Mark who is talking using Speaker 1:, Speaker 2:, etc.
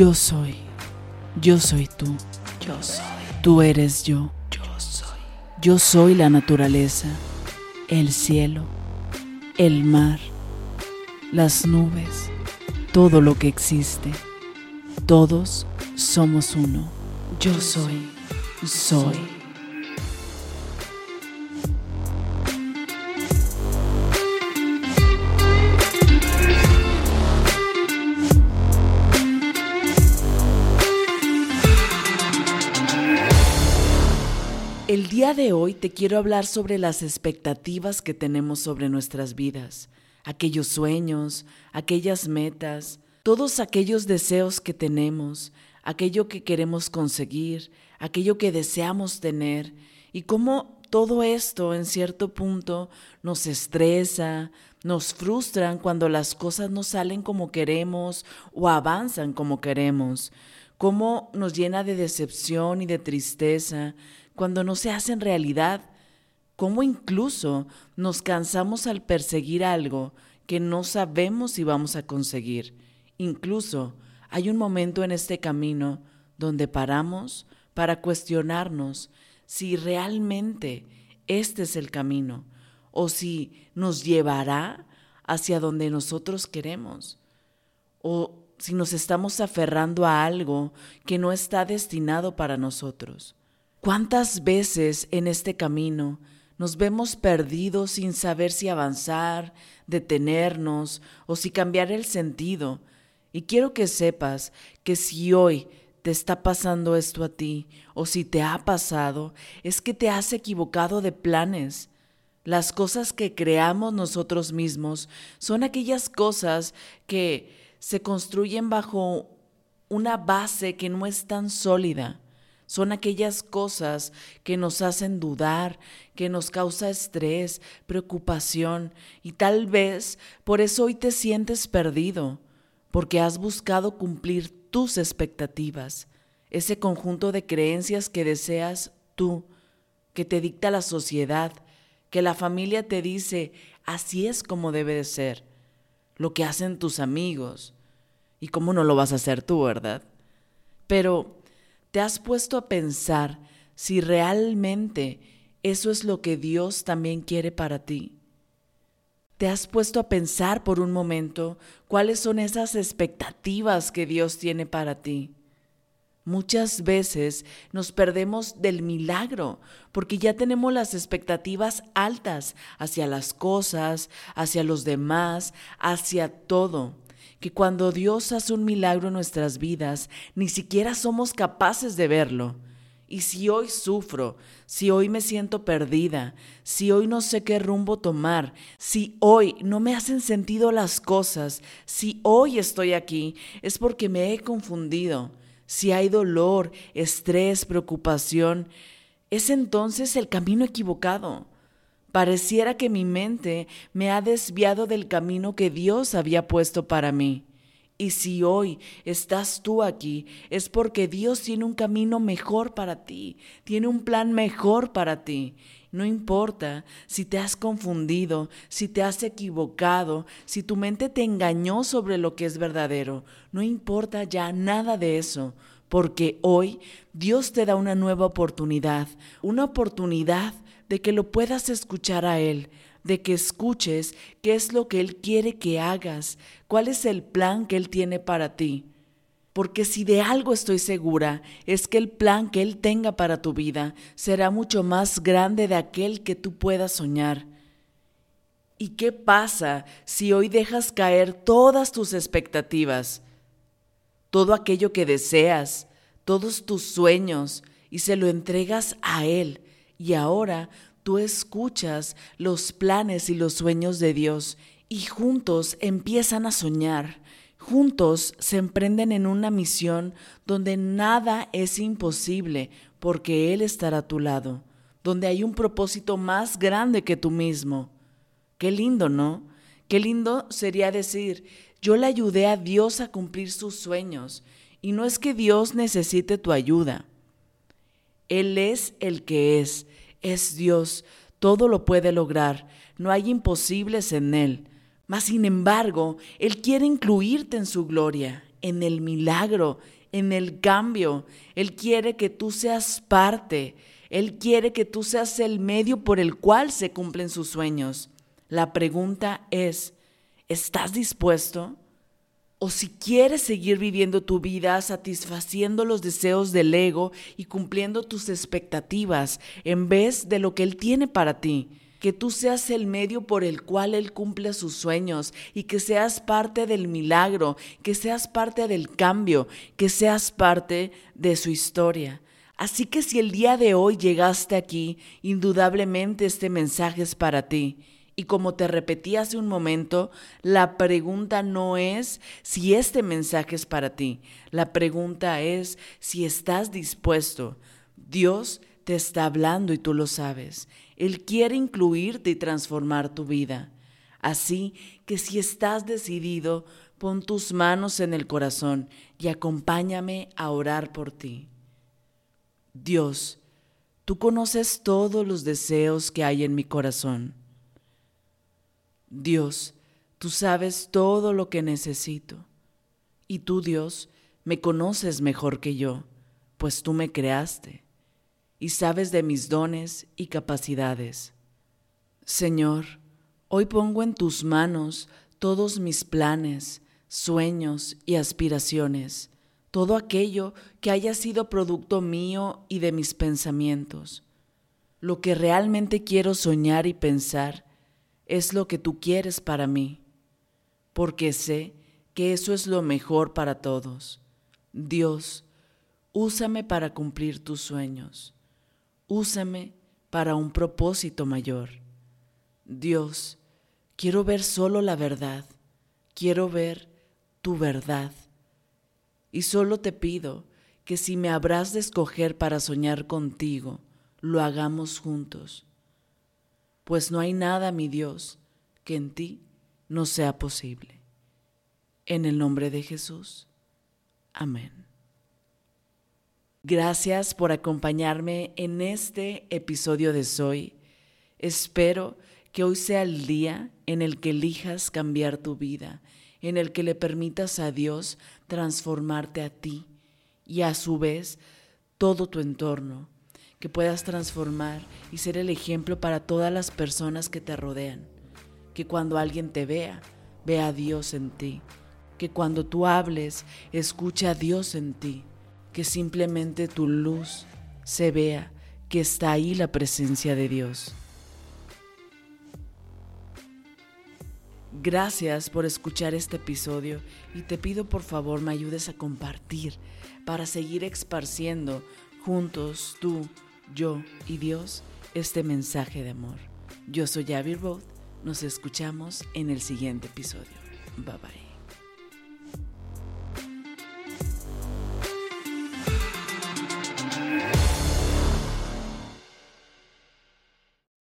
Speaker 1: Yo soy. Yo soy tú.
Speaker 2: Yo soy.
Speaker 1: Tú eres yo.
Speaker 2: Yo soy.
Speaker 1: Yo soy la naturaleza, el cielo, el mar, las nubes, todo lo que existe. Todos somos uno. Yo soy. Soy. El día de hoy te quiero hablar sobre las expectativas que tenemos sobre nuestras vidas, aquellos sueños, aquellas metas, todos aquellos deseos que tenemos, aquello que queremos conseguir, aquello que deseamos tener y cómo todo esto en cierto punto nos estresa, nos frustran cuando las cosas no salen como queremos o avanzan como queremos, cómo nos llena de decepción y de tristeza cuando no se hacen realidad, cómo incluso nos cansamos al perseguir algo que no sabemos si vamos a conseguir. Incluso hay un momento en este camino donde paramos para cuestionarnos si realmente este es el camino o si nos llevará hacia donde nosotros queremos o si nos estamos aferrando a algo que no está destinado para nosotros. ¿Cuántas veces en este camino nos vemos perdidos sin saber si avanzar, detenernos o si cambiar el sentido? Y quiero que sepas que si hoy te está pasando esto a ti o si te ha pasado, es que te has equivocado de planes. Las cosas que creamos nosotros mismos son aquellas cosas que se construyen bajo una base que no es tan sólida. Son aquellas cosas que nos hacen dudar, que nos causa estrés, preocupación y tal vez por eso hoy te sientes perdido, porque has buscado cumplir tus expectativas, ese conjunto de creencias que deseas tú, que te dicta la sociedad, que la familia te dice, así es como debe de ser, lo que hacen tus amigos. Y cómo no lo vas a hacer tú, ¿verdad? Pero ¿Te has puesto a pensar si realmente eso es lo que Dios también quiere para ti? ¿Te has puesto a pensar por un momento cuáles son esas expectativas que Dios tiene para ti? Muchas veces nos perdemos del milagro porque ya tenemos las expectativas altas hacia las cosas, hacia los demás, hacia todo que cuando Dios hace un milagro en nuestras vidas, ni siquiera somos capaces de verlo. Y si hoy sufro, si hoy me siento perdida, si hoy no sé qué rumbo tomar, si hoy no me hacen sentido las cosas, si hoy estoy aquí, es porque me he confundido. Si hay dolor, estrés, preocupación, es entonces el camino equivocado. Pareciera que mi mente me ha desviado del camino que Dios había puesto para mí. Y si hoy estás tú aquí, es porque Dios tiene un camino mejor para ti, tiene un plan mejor para ti. No importa si te has confundido, si te has equivocado, si tu mente te engañó sobre lo que es verdadero. No importa ya nada de eso, porque hoy Dios te da una nueva oportunidad, una oportunidad de que lo puedas escuchar a Él, de que escuches qué es lo que Él quiere que hagas, cuál es el plan que Él tiene para ti. Porque si de algo estoy segura, es que el plan que Él tenga para tu vida será mucho más grande de aquel que tú puedas soñar. ¿Y qué pasa si hoy dejas caer todas tus expectativas, todo aquello que deseas, todos tus sueños, y se lo entregas a Él? Y ahora tú escuchas los planes y los sueños de Dios y juntos empiezan a soñar. Juntos se emprenden en una misión donde nada es imposible porque Él estará a tu lado, donde hay un propósito más grande que tú mismo. Qué lindo, ¿no? Qué lindo sería decir, yo le ayudé a Dios a cumplir sus sueños y no es que Dios necesite tu ayuda. Él es el que es, es Dios, todo lo puede lograr, no hay imposibles en Él. Mas sin embargo, Él quiere incluirte en su gloria en el milagro, en el cambio. Él quiere que tú seas parte. Él quiere que tú seas el medio por el cual se cumplen sus sueños. La pregunta es, ¿estás dispuesto? O si quieres seguir viviendo tu vida satisfaciendo los deseos del ego y cumpliendo tus expectativas en vez de lo que Él tiene para ti que tú seas el medio por el cual Él cumple sus sueños y que seas parte del milagro, que seas parte del cambio, que seas parte de su historia. Así que si el día de hoy llegaste aquí, indudablemente este mensaje es para ti. Y como te repetí hace un momento, la pregunta no es si este mensaje es para ti. La pregunta es si estás dispuesto. Dios te está hablando y tú lo sabes. Él quiere incluirte y transformar tu vida. Así que si estás decidido, pon tus manos en el corazón y acompáñame a orar por ti. Dios, tú conoces todos los deseos que hay en mi corazón. Dios, tú sabes todo lo que necesito. Y tú, Dios, me conoces mejor que yo, pues tú me creaste y sabes de mis dones y capacidades. Señor, hoy pongo en tus manos todos mis planes, sueños y aspiraciones, todo aquello que haya sido producto mío y de mis pensamientos. Lo que realmente quiero soñar y pensar es lo que tú quieres para mí, porque sé que eso es lo mejor para todos. Dios, úsame para cumplir tus sueños úsame para un propósito mayor. Dios, quiero ver solo la verdad, quiero ver tu verdad. Y solo te pido que si me habrás de escoger para soñar contigo, lo hagamos juntos. Pues no hay nada, mi Dios, que en ti no sea posible. En el nombre de Jesús. Amén. Gracias por acompañarme en este episodio de Soy. Espero que hoy sea el día en el que elijas cambiar tu vida, en el que le permitas a Dios transformarte a ti y a su vez todo tu entorno, que puedas transformar y ser el ejemplo para todas las personas que te rodean, que cuando alguien te vea, vea a Dios en ti, que cuando tú hables, escuche a Dios en ti. Que simplemente tu luz se vea que está ahí la presencia de Dios. Gracias por escuchar este episodio y te pido por favor me ayudes a compartir para seguir esparciendo juntos tú, yo y Dios este mensaje de amor. Yo soy Abby Roth, nos escuchamos en el siguiente episodio. Bye bye.